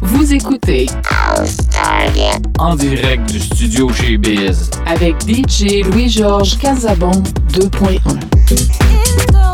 Vous écoutez en direct du studio chez Biz avec DJ Louis-Georges Casabon 2.1.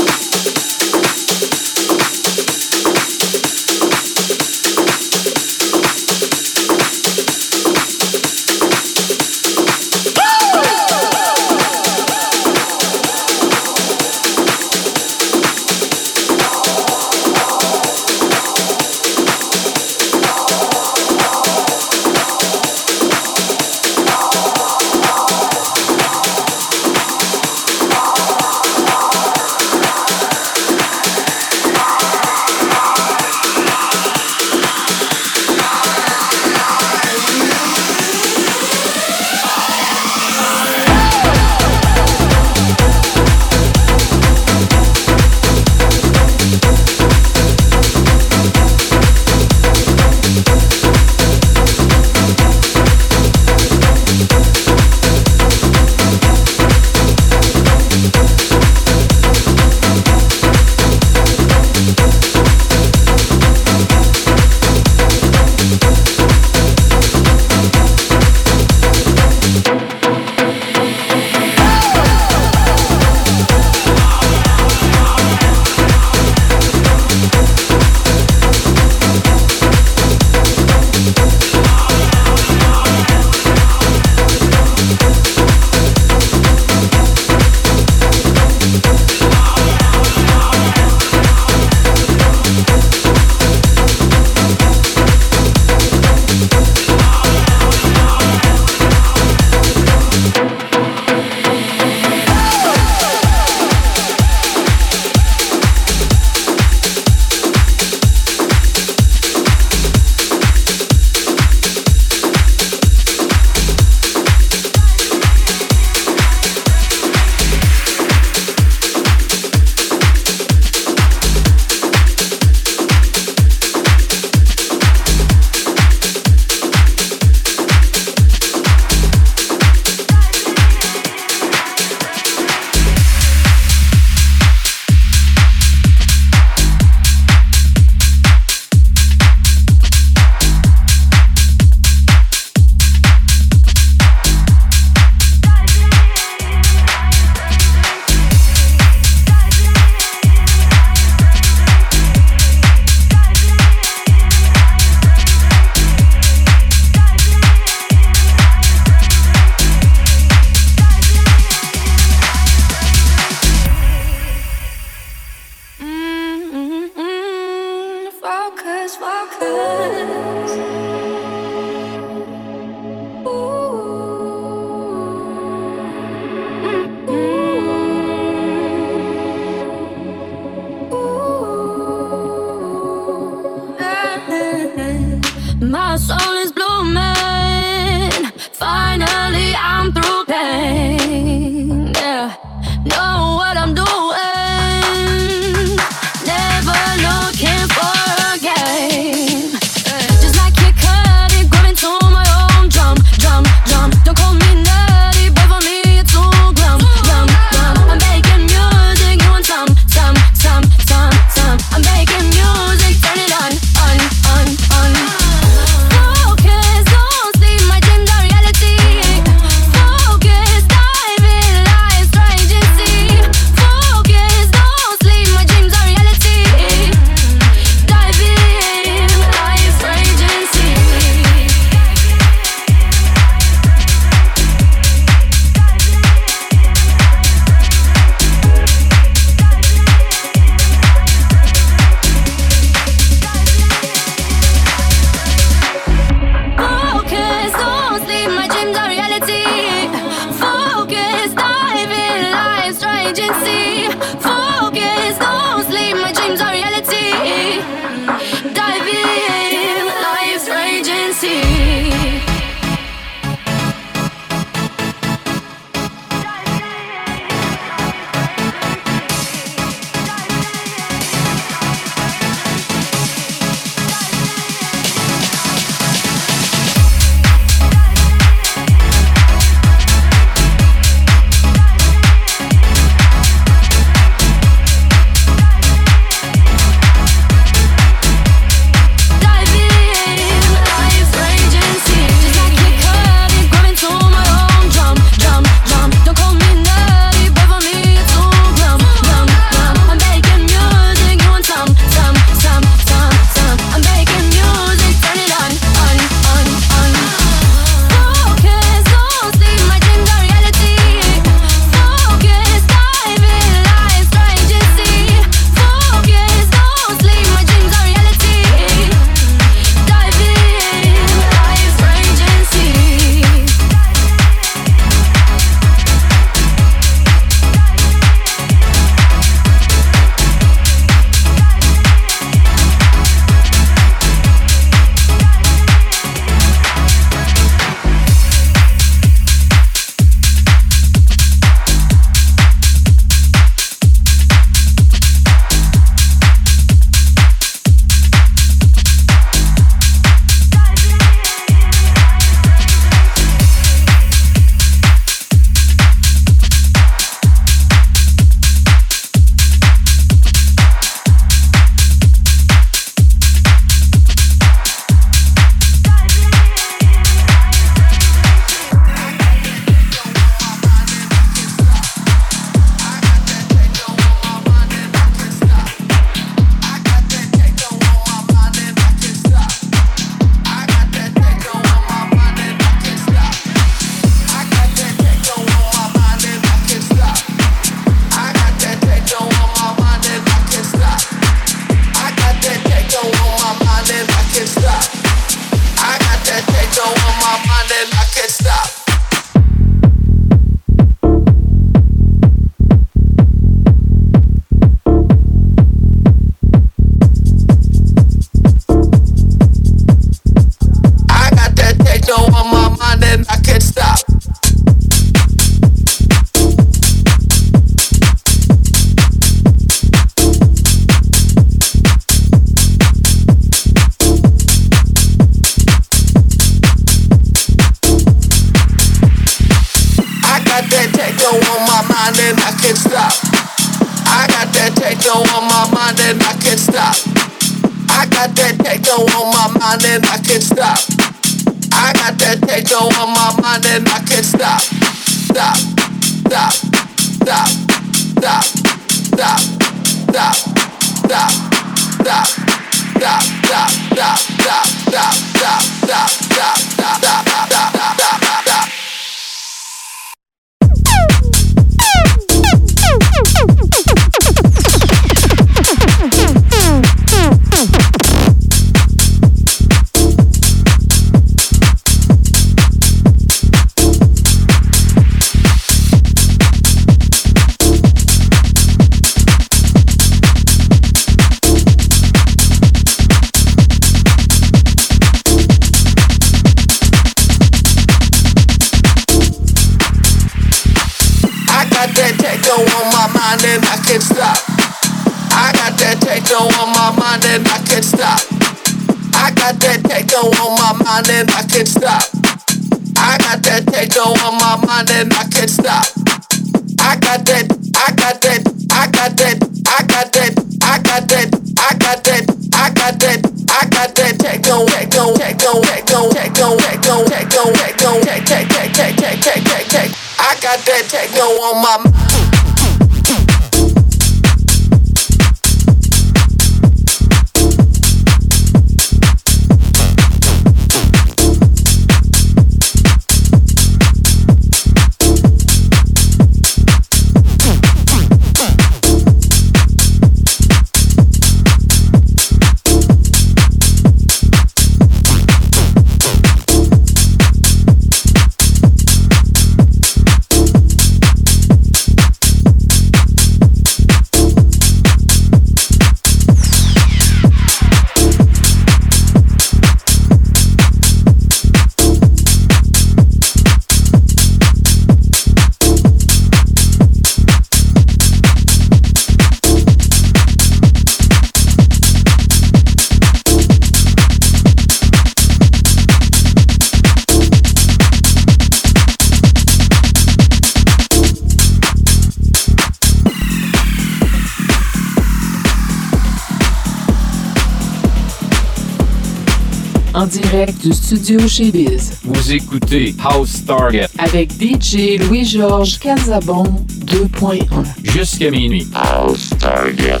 en direct du studio chez Biz. Vous écoutez House Target avec DJ Louis-Georges Casabon 2.1 jusqu'à minuit. House Target.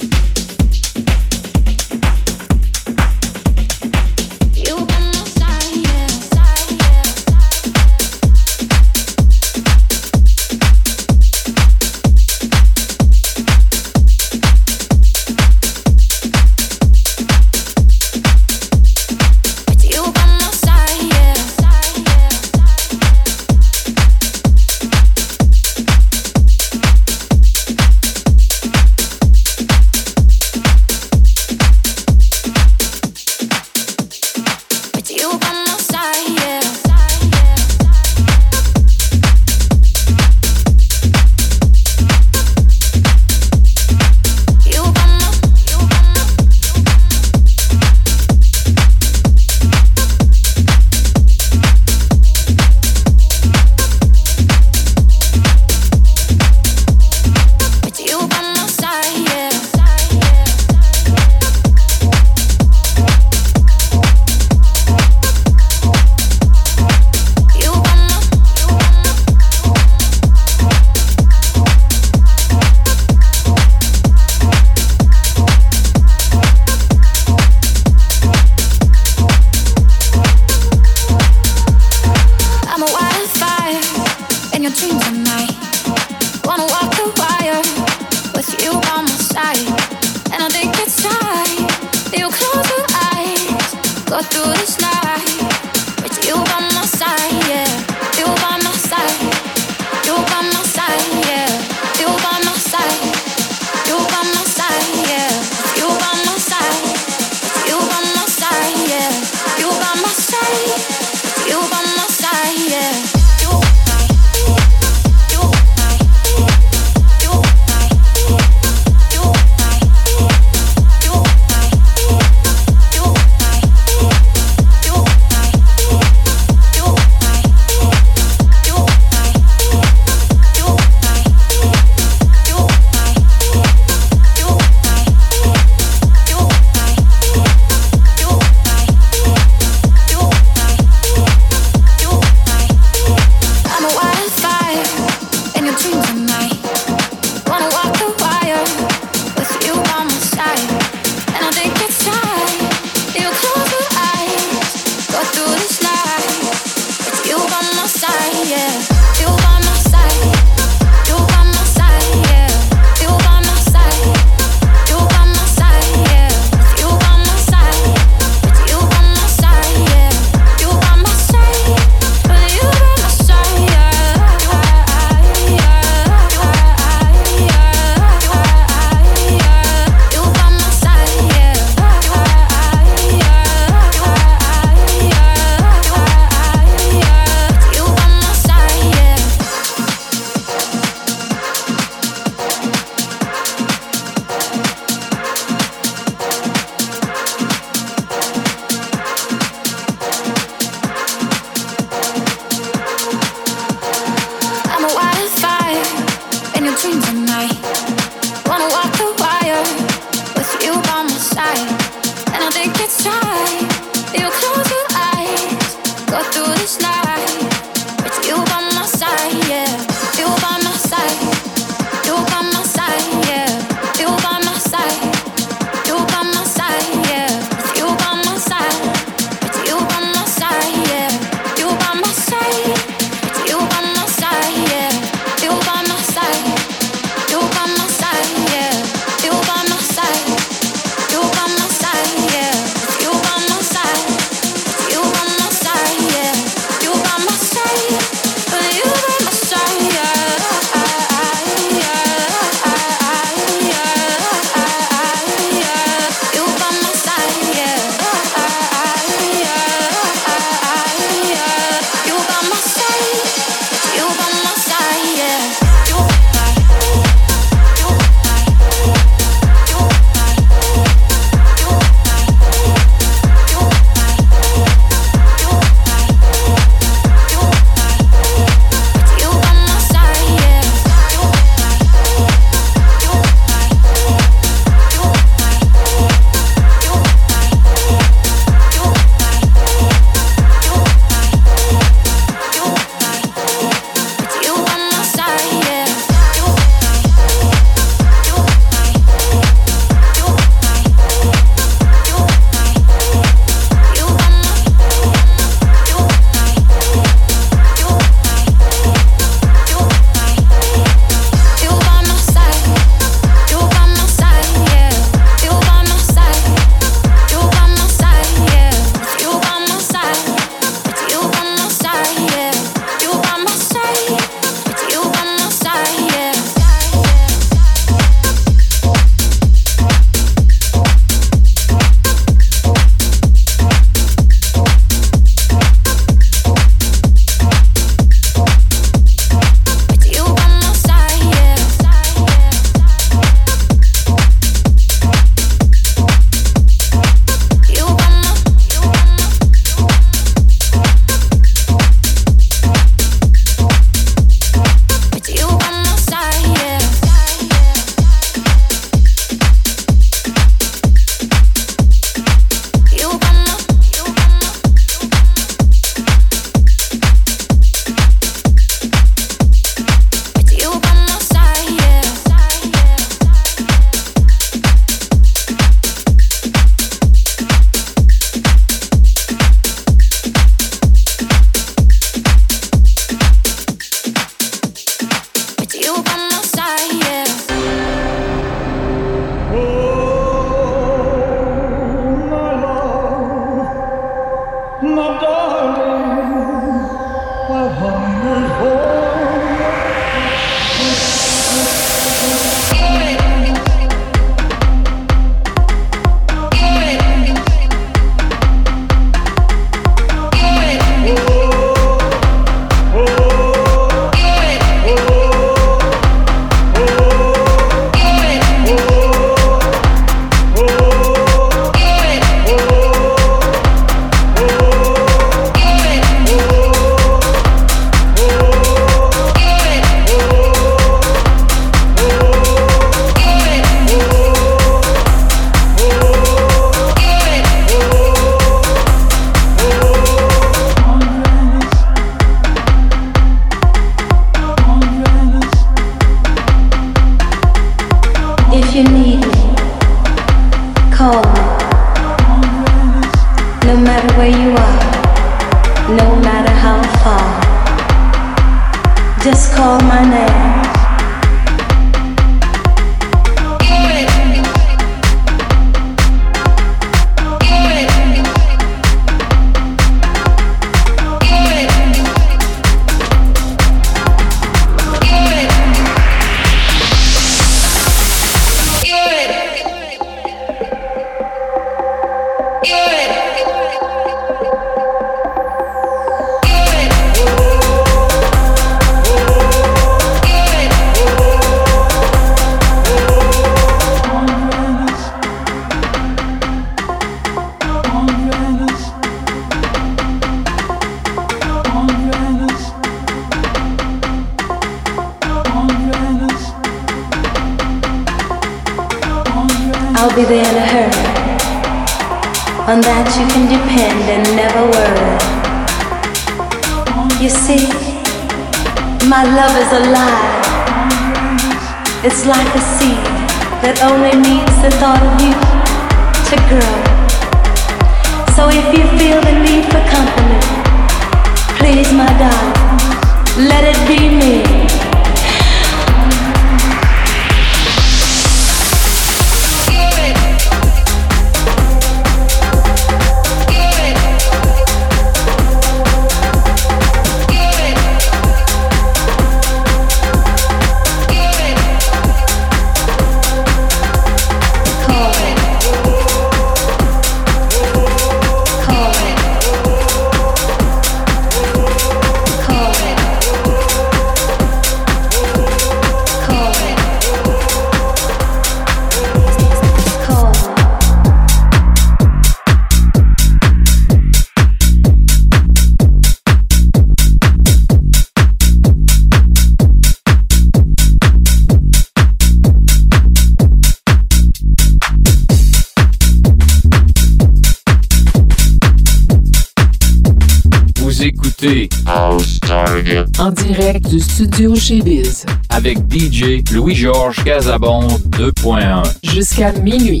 Studio chez Biz. Avec DJ Louis-Georges Casabon 2.1. Jusqu'à minuit.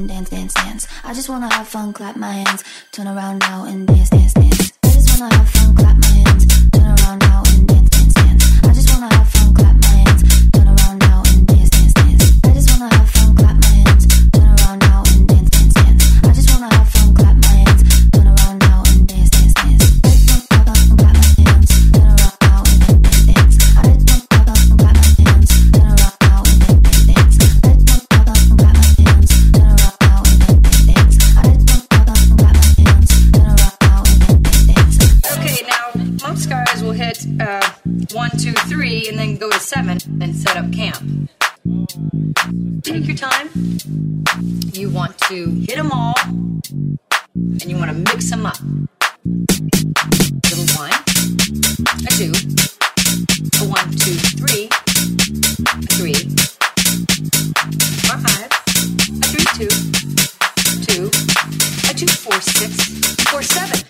and dance, dance, dance. I just wanna have fun, clap my hands. Turn around now and dance, dance, dance. I just wanna have fun, clap my hands. Turn around now and dance, dance, dance. I just wanna have fun. and set up camp. Take your time. You want to hit them all and you want to mix them up. A little one, a two, a one, two, three, a three, four, five, a three, two, two, a two, four, six, four, seven.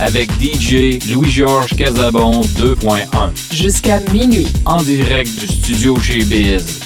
Avec DJ Louis-Georges Casabon 2.1 jusqu'à minuit. En direct du studio chez Biz.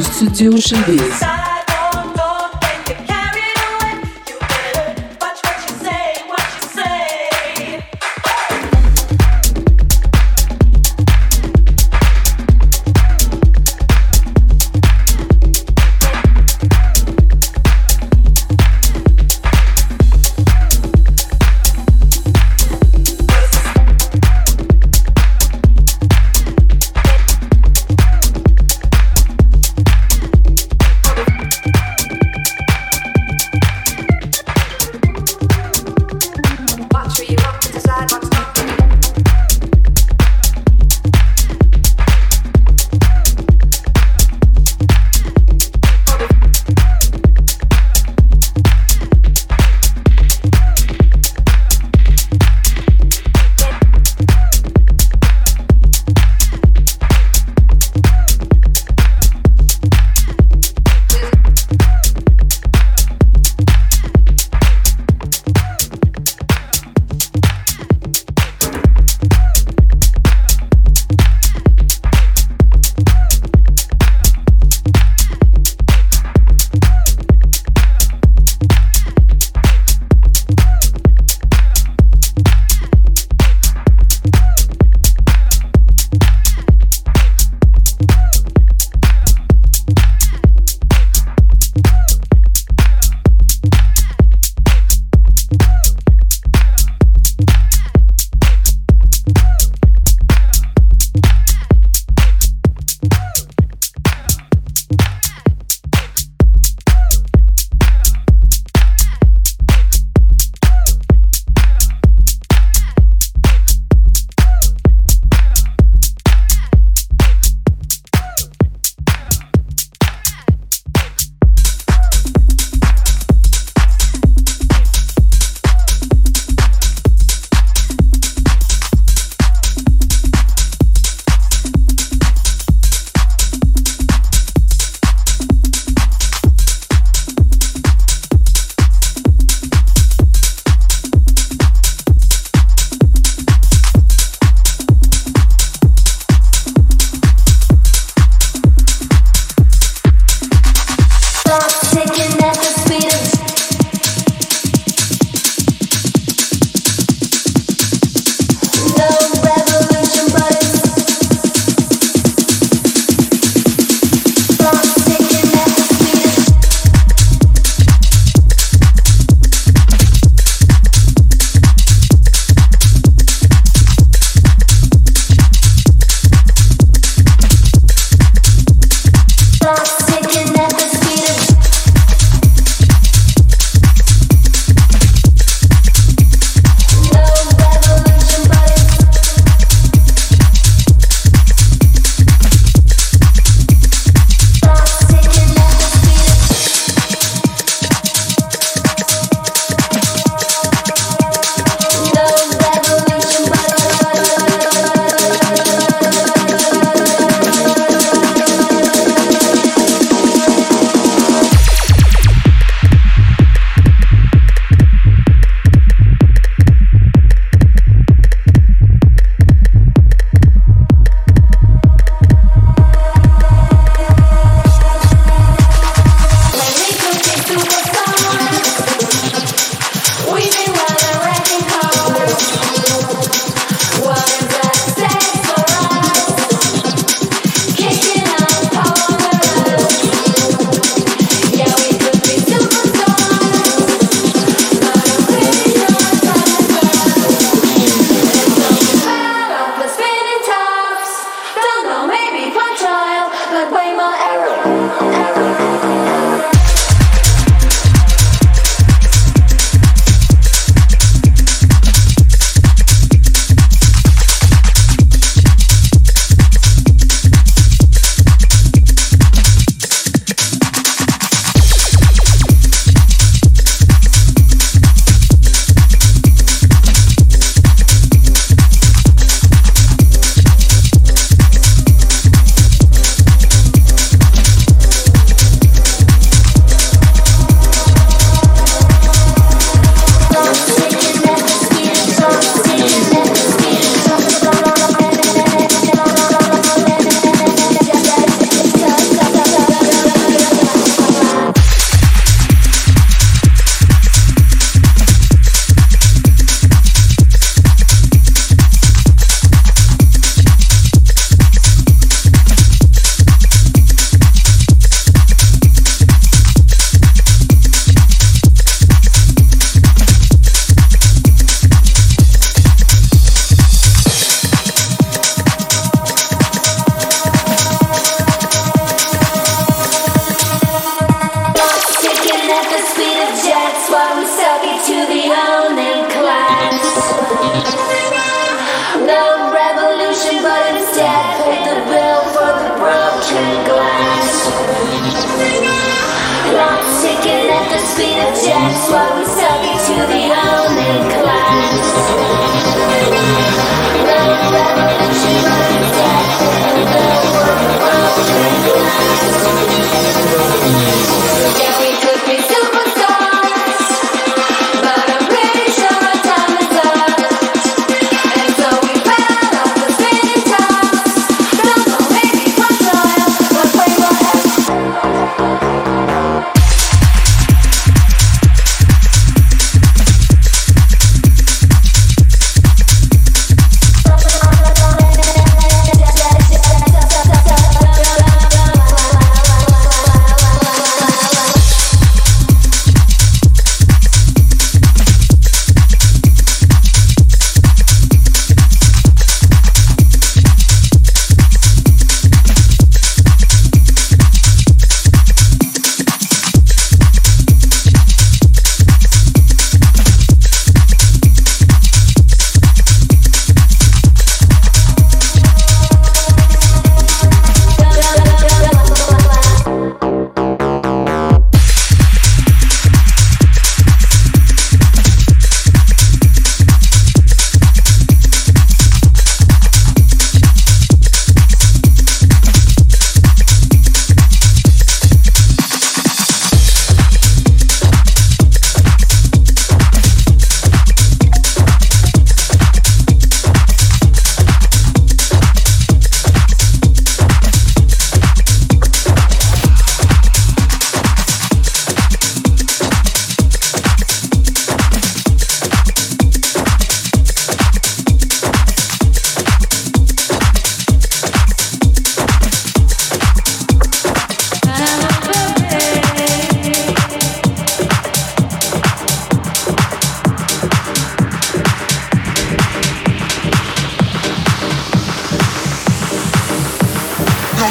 Studio chez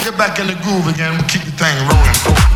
get back in the groove again. We'll keep the thing rolling.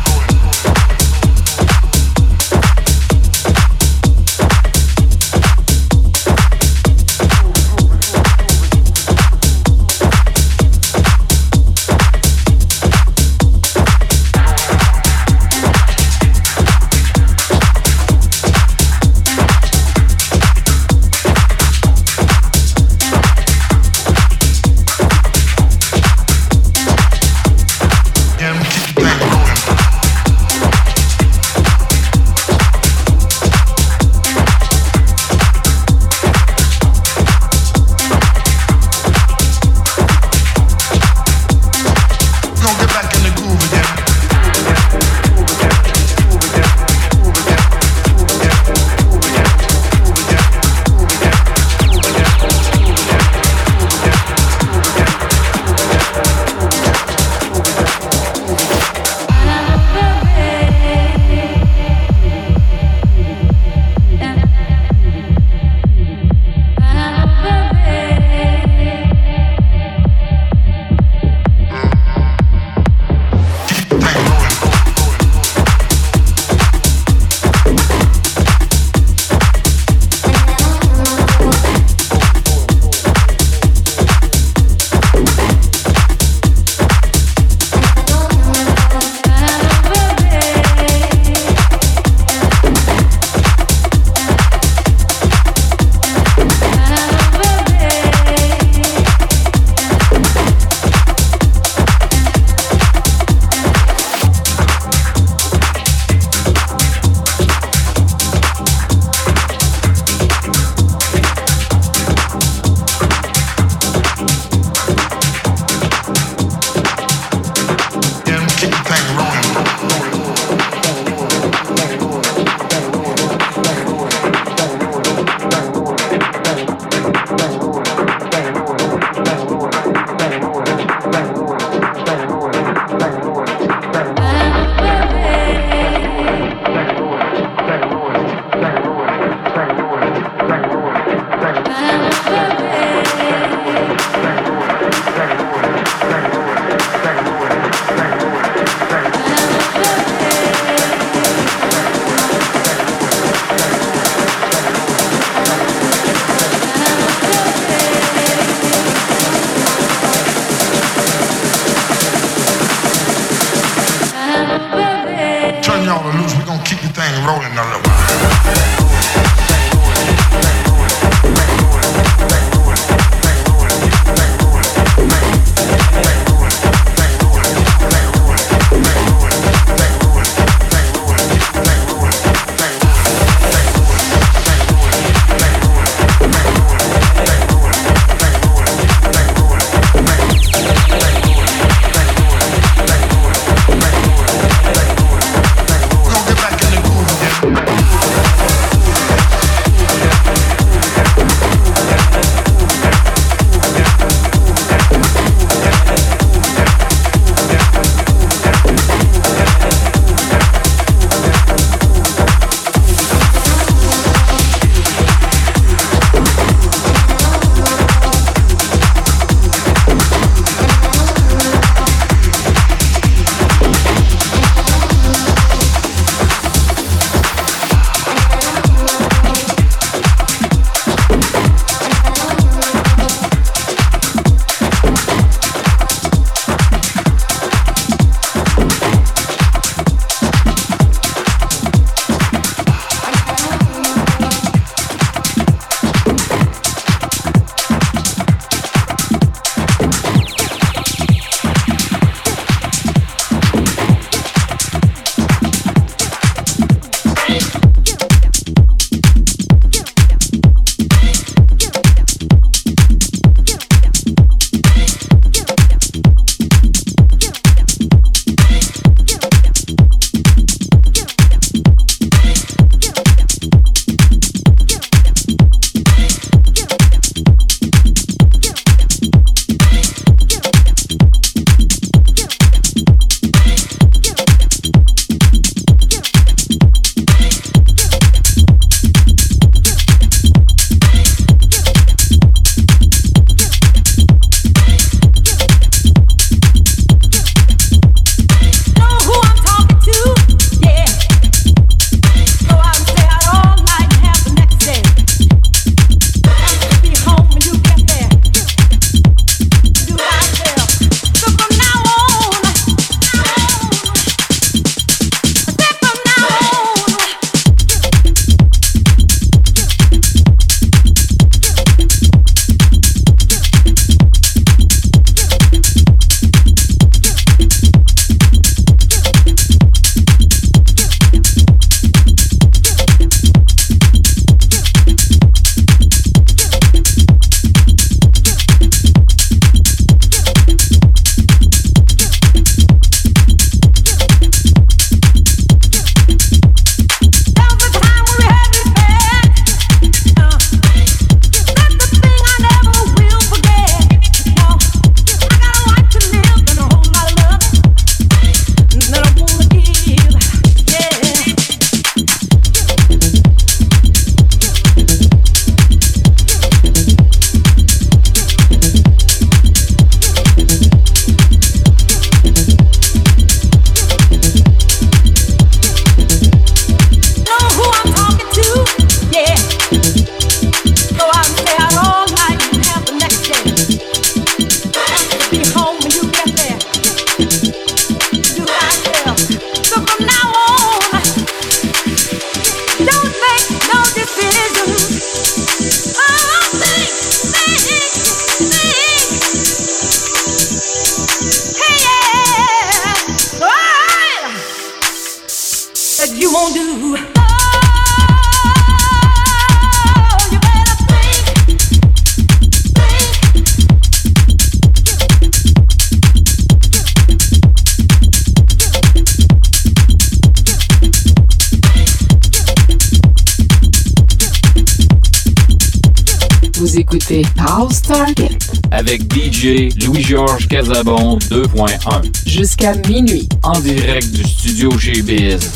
Louis-Georges Casabon 2.1 jusqu'à minuit. en direct du studio chez Biz.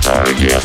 Target.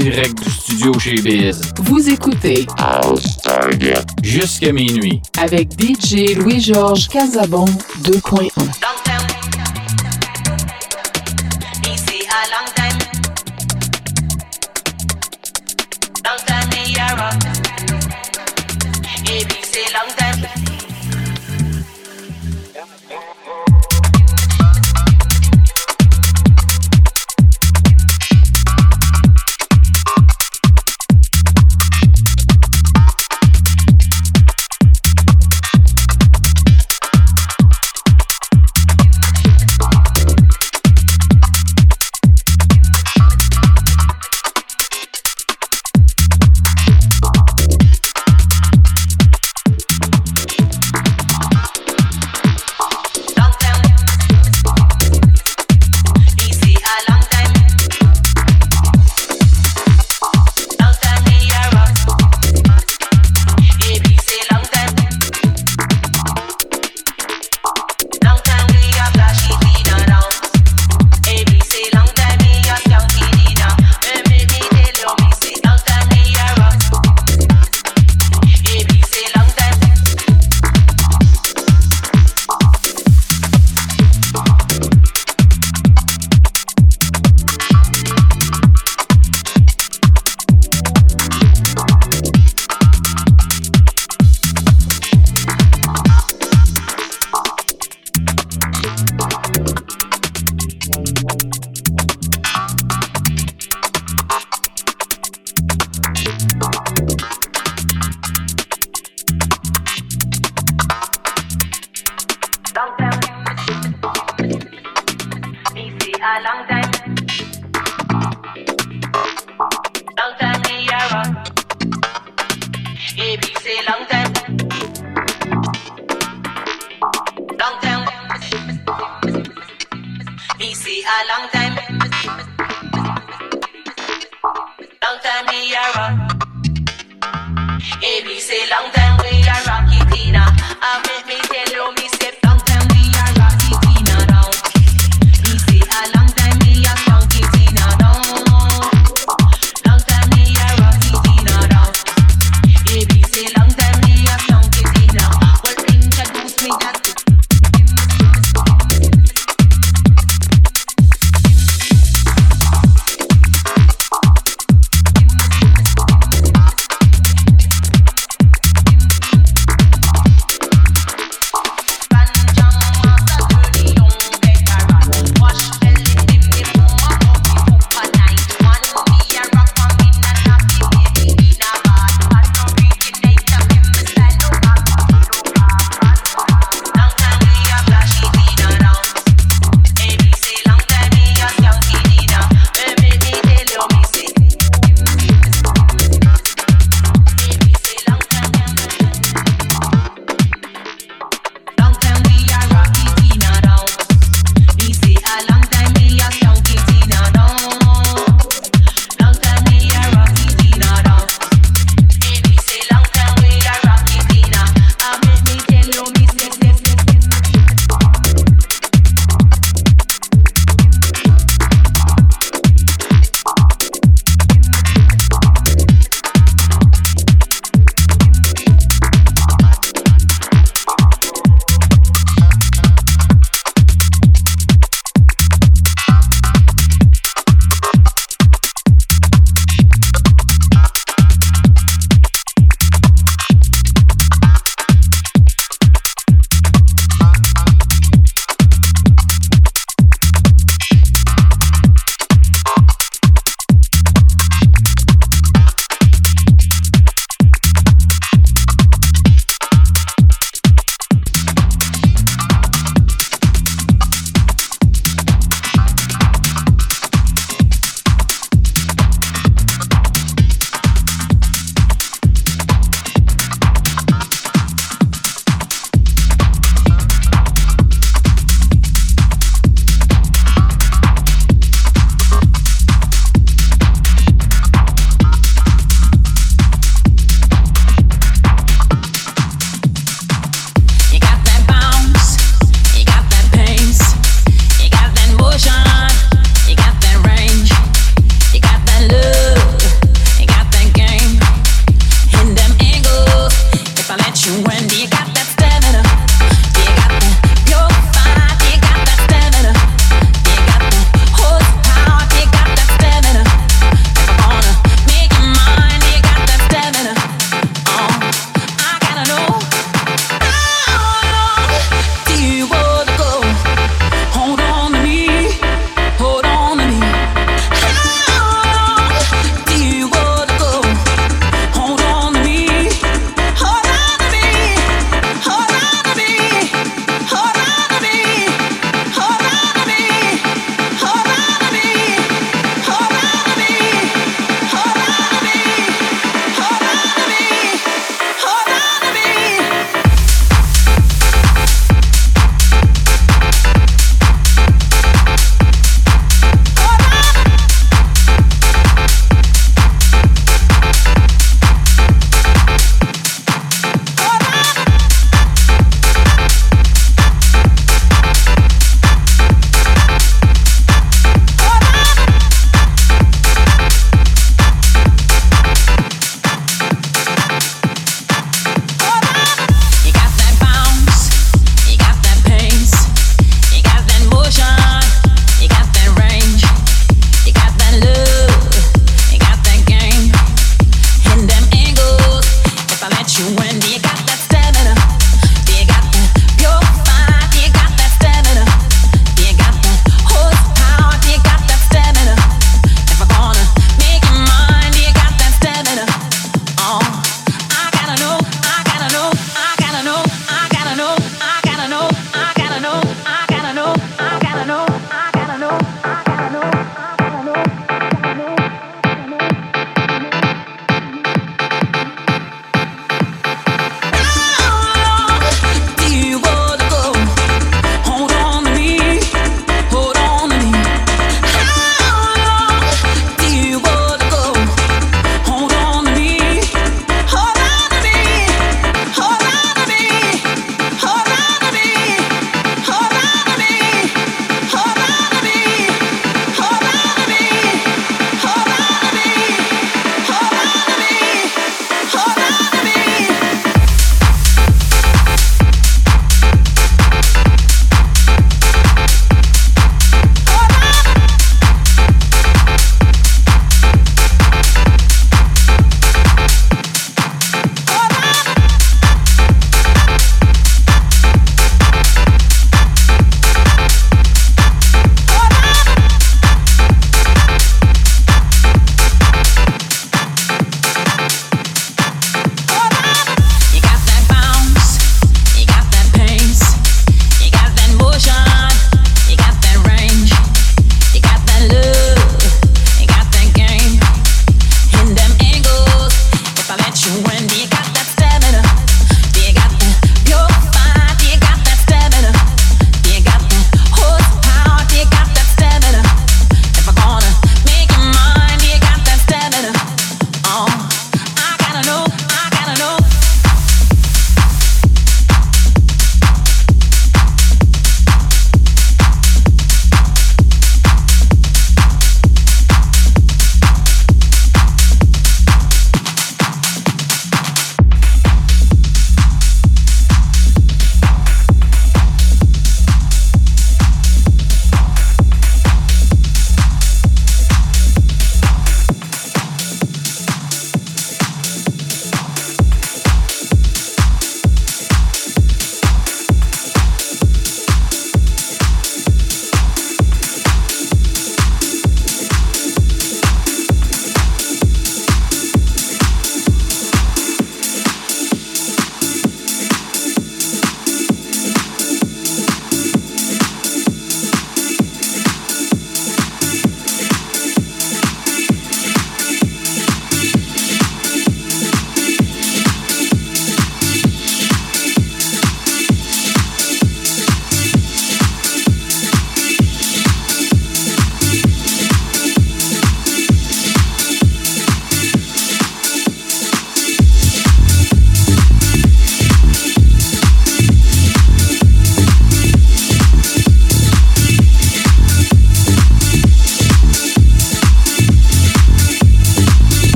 Direct du studio chez Biz. Vous écoutez Jusqu'à minuit. avec DJ Louis-Georges Casabon 2.1.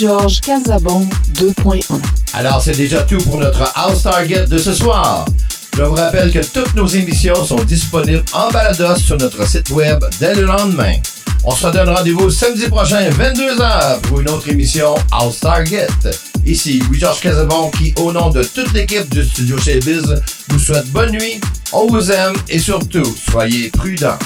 DJ Louis-Georges Casabon 2.1. Alors, c'est déjà tout pour notre House Target de ce soir. Je vous rappelle que toutes nos émissions sont disponibles en balados sur notre site web dès le lendemain. On se redonne rendez-vous samedi prochain, 22h, pour une autre émission House Target. Ici, Louis-Georges Casabon qui, au nom de toute l'équipe du studio chez Biz, vous souhaite bonne nuit, on vous aime et surtout, soyez prudents.